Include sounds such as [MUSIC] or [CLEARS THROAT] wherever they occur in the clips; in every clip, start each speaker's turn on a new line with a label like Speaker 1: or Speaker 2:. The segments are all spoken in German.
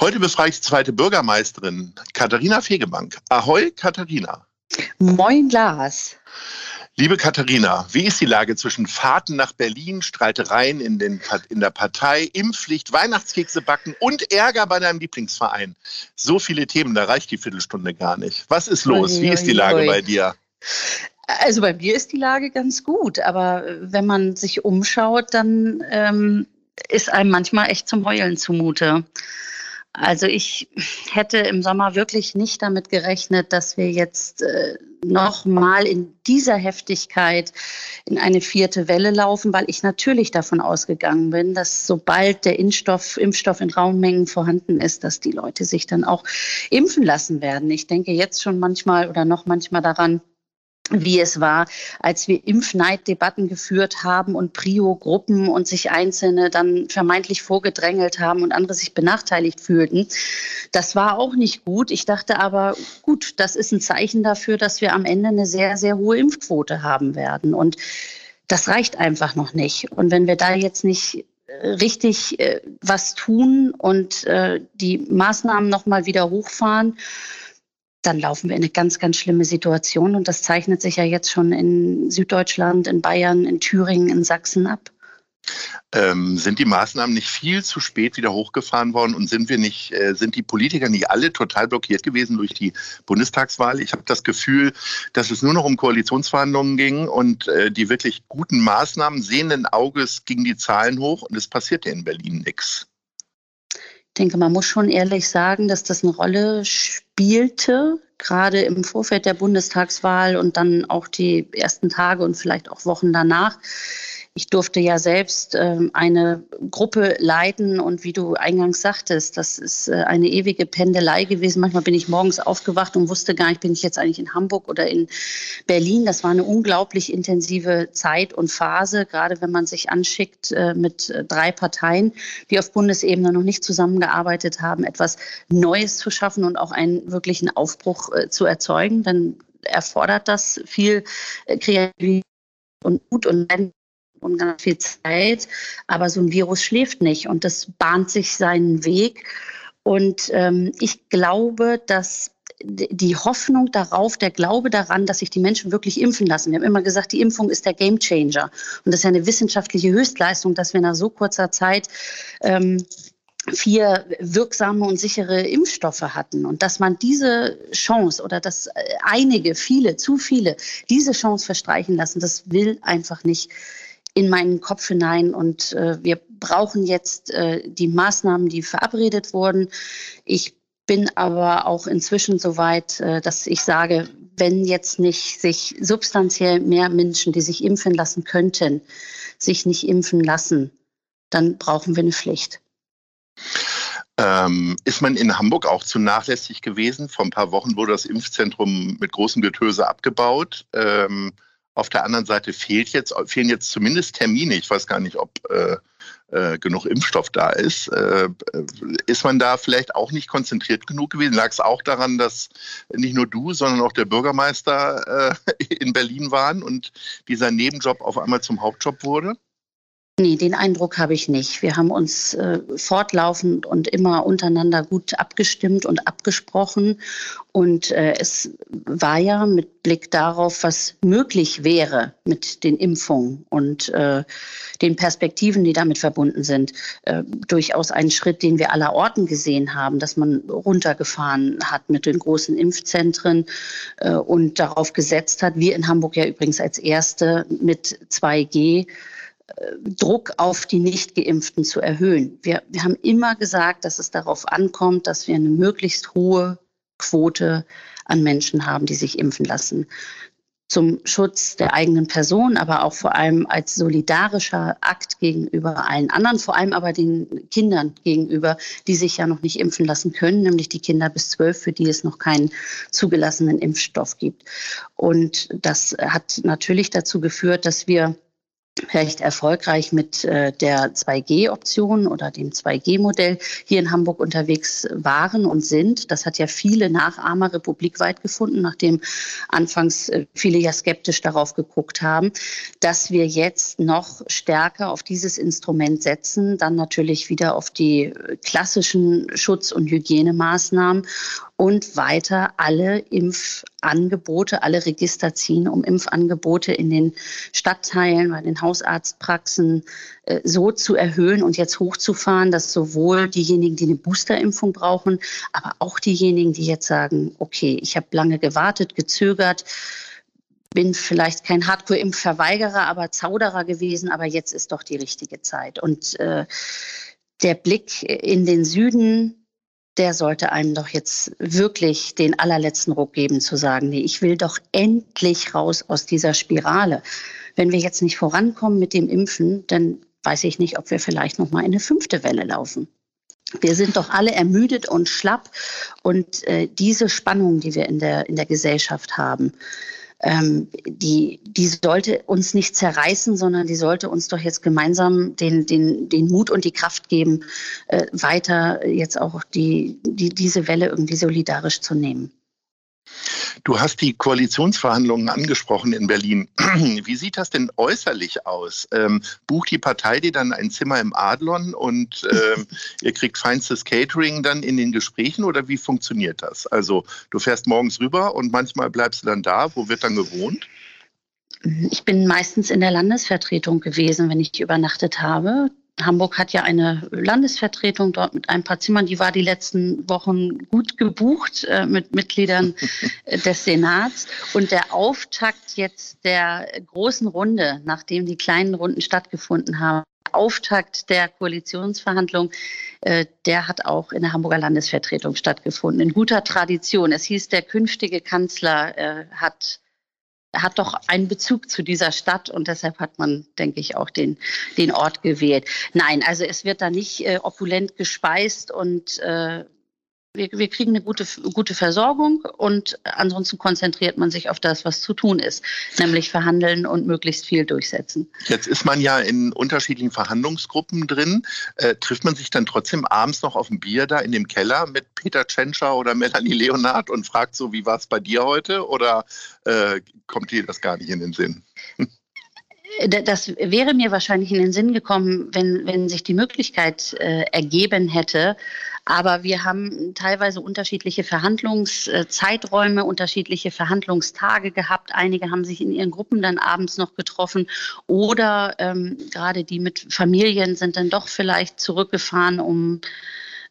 Speaker 1: Heute befrage ich die zweite Bürgermeisterin, Katharina Fegebank. Ahoi, Katharina.
Speaker 2: Moin, Lars.
Speaker 1: Liebe Katharina, wie ist die Lage zwischen Fahrten nach Berlin, Streitereien in, den, in der Partei, Impfpflicht, Weihnachtskekse backen und Ärger bei deinem Lieblingsverein? So viele Themen, da reicht die Viertelstunde gar nicht. Was ist los? Wie ist die Lage bei dir?
Speaker 2: Also bei mir ist die Lage ganz gut, aber wenn man sich umschaut, dann ähm, ist einem manchmal echt zum Heulen zumute. Also ich hätte im Sommer wirklich nicht damit gerechnet, dass wir jetzt äh, noch mal in dieser Heftigkeit in eine vierte Welle laufen, weil ich natürlich davon ausgegangen bin, dass sobald der Impfstoff, Impfstoff in Raummengen vorhanden ist, dass die Leute sich dann auch impfen lassen werden. Ich denke jetzt schon manchmal oder noch manchmal daran, wie es war, als wir Impfneiddebatten geführt haben und Prio-Gruppen und sich Einzelne dann vermeintlich vorgedrängelt haben und andere sich benachteiligt fühlten. Das war auch nicht gut. Ich dachte aber, gut, das ist ein Zeichen dafür, dass wir am Ende eine sehr, sehr hohe Impfquote haben werden. Und das reicht einfach noch nicht. Und wenn wir da jetzt nicht äh, richtig äh, was tun und äh, die Maßnahmen noch mal wieder hochfahren, dann laufen wir in eine ganz, ganz schlimme Situation. Und das zeichnet sich ja jetzt schon in Süddeutschland, in Bayern, in Thüringen, in Sachsen ab.
Speaker 1: Ähm, sind die Maßnahmen nicht viel zu spät wieder hochgefahren worden und sind wir nicht, äh, sind die Politiker nicht alle total blockiert gewesen durch die Bundestagswahl? Ich habe das Gefühl, dass es nur noch um Koalitionsverhandlungen ging und äh, die wirklich guten Maßnahmen sehenden Auges gingen die Zahlen hoch und es passierte in Berlin nichts.
Speaker 2: Ich denke, man muss schon ehrlich sagen, dass das eine Rolle spielte, gerade im Vorfeld der Bundestagswahl und dann auch die ersten Tage und vielleicht auch Wochen danach. Ich durfte ja selbst ähm, eine Gruppe leiten und wie du eingangs sagtest, das ist äh, eine ewige Pendelei gewesen. Manchmal bin ich morgens aufgewacht und wusste gar nicht, bin ich jetzt eigentlich in Hamburg oder in Berlin. Das war eine unglaublich intensive Zeit und Phase, gerade wenn man sich anschickt äh, mit äh, drei Parteien, die auf Bundesebene noch nicht zusammengearbeitet haben, etwas Neues zu schaffen und auch einen wirklichen Aufbruch zu erzeugen. Dann erfordert das viel Kreativität und Mut und und ganz viel Zeit. Aber so ein Virus schläft nicht und das bahnt sich seinen Weg. Und ähm, ich glaube, dass die Hoffnung darauf, der Glaube daran, dass sich die Menschen wirklich impfen lassen. Wir haben immer gesagt, die Impfung ist der Gamechanger. Und das ist ja eine wissenschaftliche Höchstleistung, dass wir nach so kurzer Zeit ähm, vier wirksame und sichere Impfstoffe hatten und dass man diese Chance oder dass äh, einige, viele, zu viele diese Chance verstreichen lassen, das will einfach nicht in meinen Kopf hinein. Und äh, wir brauchen jetzt äh, die Maßnahmen, die verabredet wurden. Ich bin aber auch inzwischen so weit, äh, dass ich sage, wenn jetzt nicht sich substanziell mehr Menschen, die sich impfen lassen könnten, sich nicht impfen lassen, dann brauchen wir eine Pflicht.
Speaker 1: Ähm, ist man in Hamburg auch zu nachlässig gewesen? Vor ein paar Wochen wurde das Impfzentrum mit großem Getöse abgebaut. Ähm, auf der anderen Seite fehlt jetzt, fehlen jetzt zumindest Termine. Ich weiß gar nicht, ob äh, äh, genug Impfstoff da ist. Äh, ist man da vielleicht auch nicht konzentriert genug gewesen? Lag es auch daran, dass nicht nur du, sondern auch der Bürgermeister äh, [LAUGHS] in Berlin waren und dieser Nebenjob auf einmal zum Hauptjob wurde?
Speaker 2: Nee, den Eindruck habe ich nicht. Wir haben uns äh, fortlaufend und immer untereinander gut abgestimmt und abgesprochen. Und äh, es war ja mit Blick darauf, was möglich wäre mit den Impfungen und äh, den Perspektiven, die damit verbunden sind, äh, durchaus ein Schritt, den wir aller Orten gesehen haben, dass man runtergefahren hat mit den großen Impfzentren äh, und darauf gesetzt hat, wir in Hamburg ja übrigens als Erste mit 2G, Druck auf die Nichtgeimpften zu erhöhen. Wir, wir haben immer gesagt, dass es darauf ankommt, dass wir eine möglichst hohe Quote an Menschen haben, die sich impfen lassen. Zum Schutz der eigenen Person, aber auch vor allem als solidarischer Akt gegenüber allen anderen, vor allem aber den Kindern gegenüber, die sich ja noch nicht impfen lassen können, nämlich die Kinder bis zwölf, für die es noch keinen zugelassenen Impfstoff gibt. Und das hat natürlich dazu geführt, dass wir recht erfolgreich mit äh, der 2G-Option oder dem 2G-Modell hier in Hamburg unterwegs waren und sind. Das hat ja viele Nachahmer republikweit gefunden, nachdem anfangs äh, viele ja skeptisch darauf geguckt haben, dass wir jetzt noch stärker auf dieses Instrument setzen, dann natürlich wieder auf die äh, klassischen Schutz- und Hygienemaßnahmen und weiter alle Impfangebote, alle Register ziehen, um Impfangebote in den Stadtteilen, bei den Hausarztpraxen äh, so zu erhöhen und jetzt hochzufahren, dass sowohl diejenigen, die eine Boosterimpfung brauchen, aber auch diejenigen, die jetzt sagen, okay, ich habe lange gewartet, gezögert, bin vielleicht kein Hardcore-Impfverweigerer, aber Zauderer gewesen, aber jetzt ist doch die richtige Zeit. Und äh, der Blick in den Süden der sollte einem doch jetzt wirklich den allerletzten Ruck geben, zu sagen, nee, ich will doch endlich raus aus dieser Spirale. Wenn wir jetzt nicht vorankommen mit dem Impfen, dann weiß ich nicht, ob wir vielleicht noch mal in eine fünfte Welle laufen. Wir sind doch alle ermüdet und schlapp und äh, diese Spannung, die wir in der in der Gesellschaft haben, ähm, die, die sollte uns nicht zerreißen, sondern die sollte uns doch jetzt gemeinsam den, den, den Mut und die Kraft geben, äh, weiter jetzt auch die, die, diese Welle irgendwie solidarisch zu nehmen.
Speaker 1: Du hast die Koalitionsverhandlungen angesprochen in Berlin. [CLEARS THROAT] Wie sieht das denn äußerlich aus? Ähm, bucht die Partei dir dann ein Zimmer im Adlon und ähm, [LAUGHS] ihr kriegt feinstes Catering dann in den Gesprächen oder wie funktioniert das? Also du fährst morgens rüber und manchmal bleibst du dann da. Wo wird dann gewohnt?
Speaker 2: Ich bin meistens in der Landesvertretung gewesen, wenn ich übernachtet habe. Hamburg hat ja eine Landesvertretung dort mit ein paar Zimmern. Die war die letzten Wochen gut gebucht äh, mit Mitgliedern äh, [LAUGHS] des Senats. Und der Auftakt jetzt der großen Runde, nachdem die kleinen Runden stattgefunden haben, Auftakt der Koalitionsverhandlungen, äh, der hat auch in der Hamburger Landesvertretung stattgefunden. In guter Tradition. Es hieß, der künftige Kanzler äh, hat hat doch einen Bezug zu dieser Stadt und deshalb hat man, denke ich, auch den, den Ort gewählt. Nein, also es wird da nicht äh, opulent gespeist und äh, wir, wir kriegen eine gute, gute Versorgung und ansonsten konzentriert man sich auf das, was zu tun ist, nämlich verhandeln und möglichst viel durchsetzen.
Speaker 1: Jetzt ist man ja in unterschiedlichen Verhandlungsgruppen drin. Äh, trifft man sich dann trotzdem abends noch auf ein Bier da in dem Keller mit Peter Tschentscher oder Melanie Leonard und fragt so, wie war es bei dir heute? Oder äh, kommt dir das gar nicht in den Sinn?
Speaker 2: Das wäre mir wahrscheinlich in den Sinn gekommen, wenn, wenn sich die Möglichkeit äh, ergeben hätte. Aber wir haben teilweise unterschiedliche Verhandlungszeiträume, unterschiedliche Verhandlungstage gehabt. Einige haben sich in ihren Gruppen dann abends noch getroffen oder ähm, gerade die mit Familien sind dann doch vielleicht zurückgefahren, um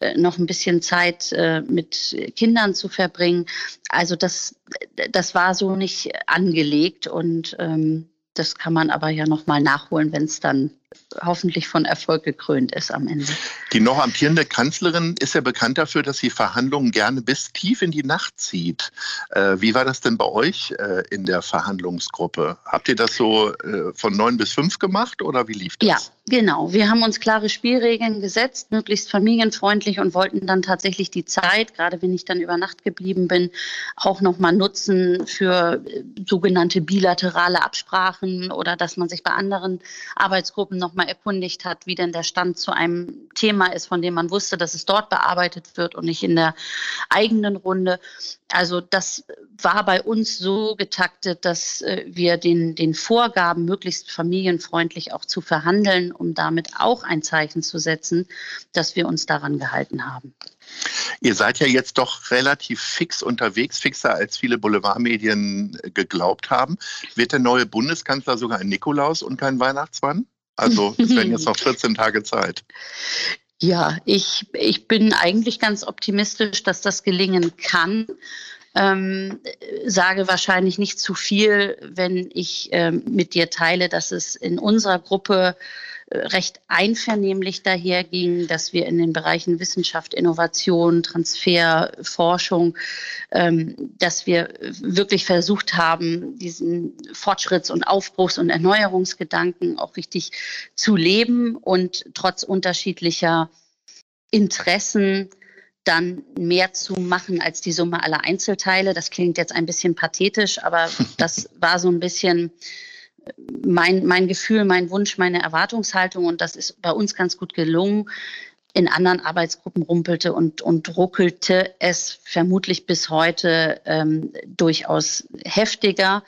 Speaker 2: äh, noch ein bisschen Zeit äh, mit Kindern zu verbringen. Also das, das war so nicht angelegt und ähm, das kann man aber ja noch mal nachholen, wenn es dann hoffentlich von Erfolg gekrönt ist am Ende.
Speaker 1: Die noch amtierende Kanzlerin ist ja bekannt dafür, dass sie Verhandlungen gerne bis tief in die Nacht zieht. Äh, wie war das denn bei euch äh, in der Verhandlungsgruppe? Habt ihr das so äh, von neun bis fünf gemacht oder wie lief das?
Speaker 2: Ja, genau. Wir haben uns klare Spielregeln gesetzt, möglichst familienfreundlich und wollten dann tatsächlich die Zeit, gerade wenn ich dann über Nacht geblieben bin, auch noch mal nutzen für äh, sogenannte bilaterale Absprachen oder dass man sich bei anderen Arbeitsgruppen noch nochmal erkundigt hat, wie denn der Stand zu einem Thema ist, von dem man wusste, dass es dort bearbeitet wird und nicht in der eigenen Runde. Also das war bei uns so getaktet, dass äh, wir den, den Vorgaben, möglichst familienfreundlich auch zu verhandeln, um damit auch ein Zeichen zu setzen, dass wir uns daran gehalten haben.
Speaker 1: Ihr seid ja jetzt doch relativ fix unterwegs, fixer als viele Boulevardmedien geglaubt haben. Wird der neue Bundeskanzler sogar ein Nikolaus und kein Weihnachtsmann? Also [LAUGHS] es werden jetzt noch 14 Tage Zeit.
Speaker 2: Ja, ich, ich bin eigentlich ganz optimistisch, dass das gelingen kann. Ähm, sage wahrscheinlich nicht zu viel, wenn ich ähm, mit dir teile, dass es in unserer Gruppe recht einvernehmlich daherging, dass wir in den Bereichen Wissenschaft, Innovation, Transfer, Forschung, ähm, dass wir wirklich versucht haben, diesen Fortschritts- und Aufbruchs- und Erneuerungsgedanken auch richtig zu leben und trotz unterschiedlicher Interessen dann mehr zu machen als die Summe aller Einzelteile. Das klingt jetzt ein bisschen pathetisch, aber [LAUGHS] das war so ein bisschen mein, mein Gefühl, mein Wunsch, meine Erwartungshaltung und das ist bei uns ganz gut gelungen. In anderen Arbeitsgruppen rumpelte und, und ruckelte es vermutlich bis heute ähm, durchaus heftiger,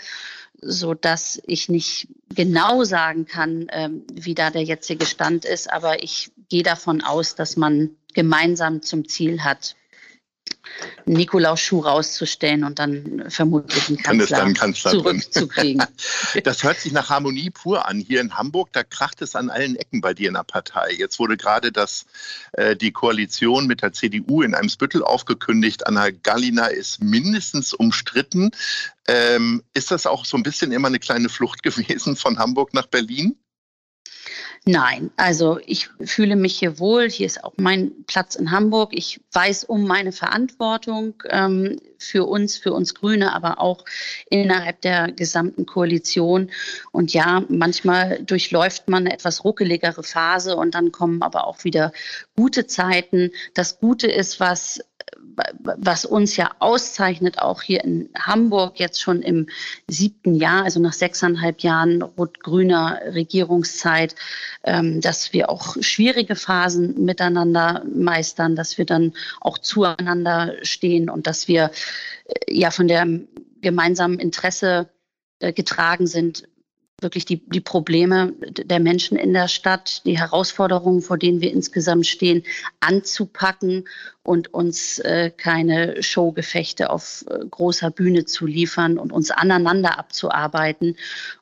Speaker 2: so dass ich nicht genau sagen kann, ähm, wie da der jetzige Stand ist. Aber ich gehe davon aus, dass man gemeinsam zum Ziel hat, Nikolaus-Schuh rauszustellen und dann vermutlich einen Kanzler, dann Kanzler zurückzukriegen. [LAUGHS]
Speaker 1: das hört sich nach Harmonie pur an. Hier in Hamburg, da kracht es an allen Ecken bei dir in der Partei. Jetzt wurde gerade das, äh, die Koalition mit der CDU in einem Spüttel aufgekündigt. Anna Gallina ist mindestens umstritten. Ähm, ist das auch so ein bisschen immer eine kleine Flucht [LAUGHS] gewesen von Hamburg nach Berlin?
Speaker 2: Nein, also ich fühle mich hier wohl. Hier ist auch mein Platz in Hamburg. Ich weiß um meine Verantwortung ähm, für uns, für uns Grüne, aber auch innerhalb der gesamten Koalition. Und ja, manchmal durchläuft man eine etwas ruckeligere Phase und dann kommen aber auch wieder gute Zeiten. Das Gute ist, was was uns ja auszeichnet, auch hier in Hamburg jetzt schon im siebten Jahr, also nach sechseinhalb Jahren rot-grüner Regierungszeit, ähm, dass wir auch schwierige Phasen miteinander meistern, dass wir dann auch zueinander stehen und dass wir ja von dem gemeinsamen Interesse äh, getragen sind, wirklich die, die Probleme der Menschen in der Stadt, die Herausforderungen, vor denen wir insgesamt stehen, anzupacken und uns äh, keine Showgefechte auf äh, großer Bühne zu liefern und uns aneinander abzuarbeiten.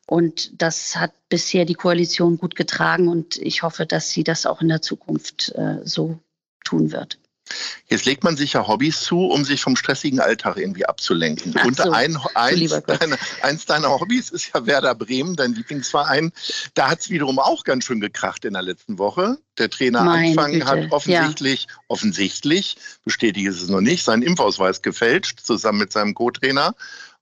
Speaker 2: Und das hat bisher die Koalition gut getragen und ich hoffe, dass sie das auch in der Zukunft so tun wird.
Speaker 1: Jetzt legt man sich ja Hobbys zu, um sich vom stressigen Alltag irgendwie abzulenken. Ach und so, ein, eins, deine, eins deiner Hobbys ist ja Werder Bremen, dein Lieblingsverein. Da hat es wiederum auch ganz schön gekracht in der letzten Woche. Der Trainer Meine Anfang Güte. hat offensichtlich, ja. offensichtlich, bestätige es noch nicht, seinen Impfausweis gefälscht, zusammen mit seinem Co-Trainer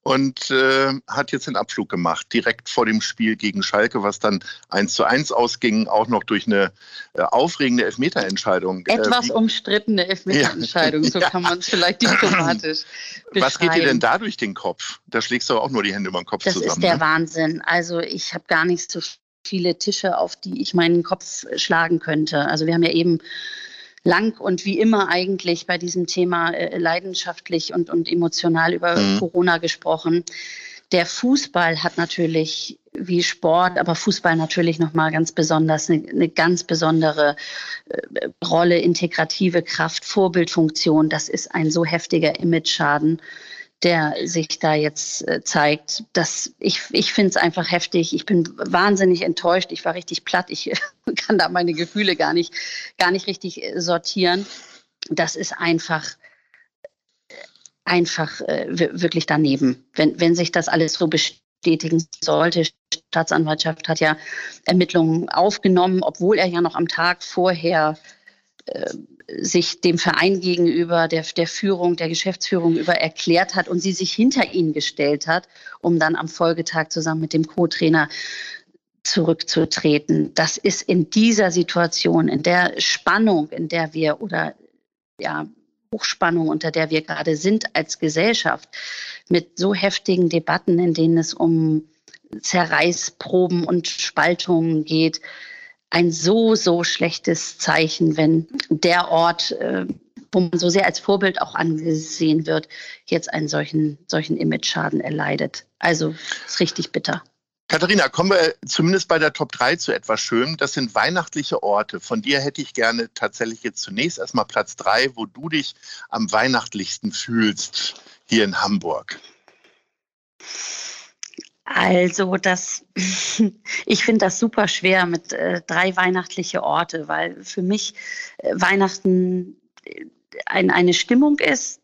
Speaker 1: und äh, hat jetzt den Abflug gemacht, direkt vor dem Spiel gegen Schalke, was dann 1 zu 1 ausging, auch noch durch eine äh, aufregende Elfmeterentscheidung.
Speaker 2: Äh, Etwas äh, umstrittene Elfmeterentscheidung, ja. so kann man es vielleicht diplomatisch
Speaker 1: Was geht dir denn da durch den Kopf? Da schlägst du auch nur die Hände über den Kopf
Speaker 2: das
Speaker 1: zusammen.
Speaker 2: Das ist der ne? Wahnsinn. Also ich habe gar nicht so viele Tische, auf die ich meinen Kopf schlagen könnte. Also wir haben ja eben lang und wie immer eigentlich bei diesem Thema äh, leidenschaftlich und, und emotional über mhm. Corona gesprochen. Der Fußball hat natürlich wie Sport, aber Fußball natürlich noch mal ganz besonders eine, eine ganz besondere äh, Rolle, integrative Kraft, Vorbildfunktion. Das ist ein so heftiger Image-Schaden der sich da jetzt äh, zeigt. Das, ich ich finde es einfach heftig. Ich bin wahnsinnig enttäuscht. Ich war richtig platt. Ich [LAUGHS] kann da meine Gefühle gar nicht, gar nicht richtig äh, sortieren. Das ist einfach einfach äh, wirklich daneben. Wenn, wenn sich das alles so bestätigen sollte, die Staatsanwaltschaft hat ja Ermittlungen aufgenommen, obwohl er ja noch am Tag vorher äh, sich dem Verein gegenüber, der, der Führung, der Geschäftsführung über erklärt hat und sie sich hinter ihn gestellt hat, um dann am Folgetag zusammen mit dem Co-Trainer zurückzutreten. Das ist in dieser Situation, in der Spannung, in der wir oder ja, Hochspannung, unter der wir gerade sind als Gesellschaft, mit so heftigen Debatten, in denen es um Zerreißproben und Spaltungen geht, ein so, so schlechtes Zeichen, wenn der Ort, äh, wo man so sehr als Vorbild auch angesehen wird, jetzt einen solchen, solchen Image-Schaden erleidet. Also ist richtig bitter.
Speaker 1: Katharina, kommen wir zumindest bei der Top 3 zu etwas Schönem. Das sind weihnachtliche Orte. Von dir hätte ich gerne tatsächlich jetzt zunächst erstmal Platz 3, wo du dich am weihnachtlichsten fühlst hier in Hamburg.
Speaker 2: Also das, [LAUGHS] ich finde das super schwer mit äh, drei weihnachtliche Orte, weil für mich äh, Weihnachten äh, ein, eine Stimmung ist,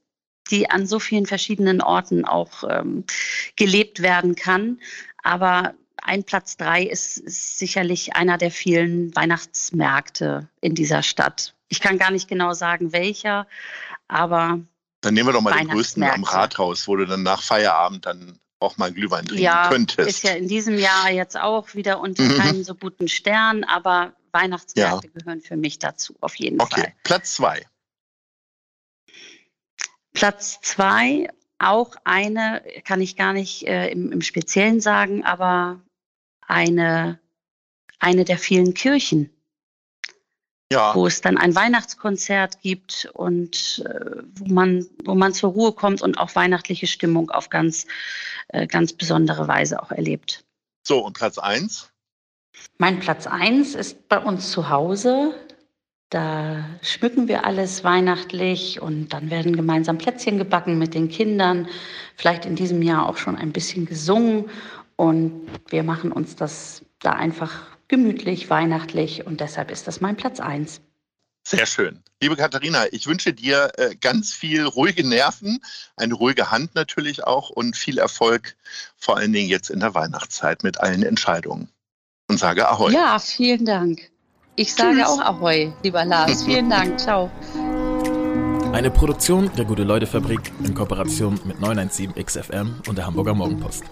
Speaker 2: die an so vielen verschiedenen Orten auch ähm, gelebt werden kann. Aber ein Platz drei ist, ist sicherlich einer der vielen Weihnachtsmärkte in dieser Stadt. Ich kann gar nicht genau sagen, welcher, aber.
Speaker 1: Dann nehmen wir doch mal den größten am Rathaus, wo du dann nach Feierabend dann auch mal Glühwein trinken
Speaker 2: ja,
Speaker 1: könntest.
Speaker 2: Ist ja in diesem Jahr jetzt auch wieder unter mhm. keinen so guten Stern, aber Weihnachtsmärkte ja. gehören für mich dazu, auf jeden
Speaker 1: okay.
Speaker 2: Fall.
Speaker 1: Okay, Platz zwei.
Speaker 2: Platz zwei, auch eine, kann ich gar nicht äh, im, im Speziellen sagen, aber eine, eine der vielen Kirchen ja. wo es dann ein Weihnachtskonzert gibt und äh, wo, man, wo man zur Ruhe kommt und auch weihnachtliche Stimmung auf ganz, äh, ganz besondere Weise auch erlebt.
Speaker 1: So, und Platz 1?
Speaker 2: Mein Platz 1 ist bei uns zu Hause. Da schmücken wir alles weihnachtlich und dann werden gemeinsam Plätzchen gebacken mit den Kindern. Vielleicht in diesem Jahr auch schon ein bisschen gesungen. Und wir machen uns das da einfach gemütlich, weihnachtlich und deshalb ist das mein Platz 1.
Speaker 1: Sehr schön. Liebe Katharina, ich wünsche dir äh, ganz viel ruhige Nerven, eine ruhige Hand natürlich auch und viel Erfolg, vor allen Dingen jetzt in der Weihnachtszeit mit allen Entscheidungen. Und sage Ahoi.
Speaker 2: Ja, vielen Dank. Ich sage Tschüss. auch Ahoi, lieber Lars. [LAUGHS] vielen Dank. Ciao.
Speaker 3: Eine Produktion der Gute-Leute-Fabrik in Kooperation mit 917 XFM und der Hamburger Morgenpost.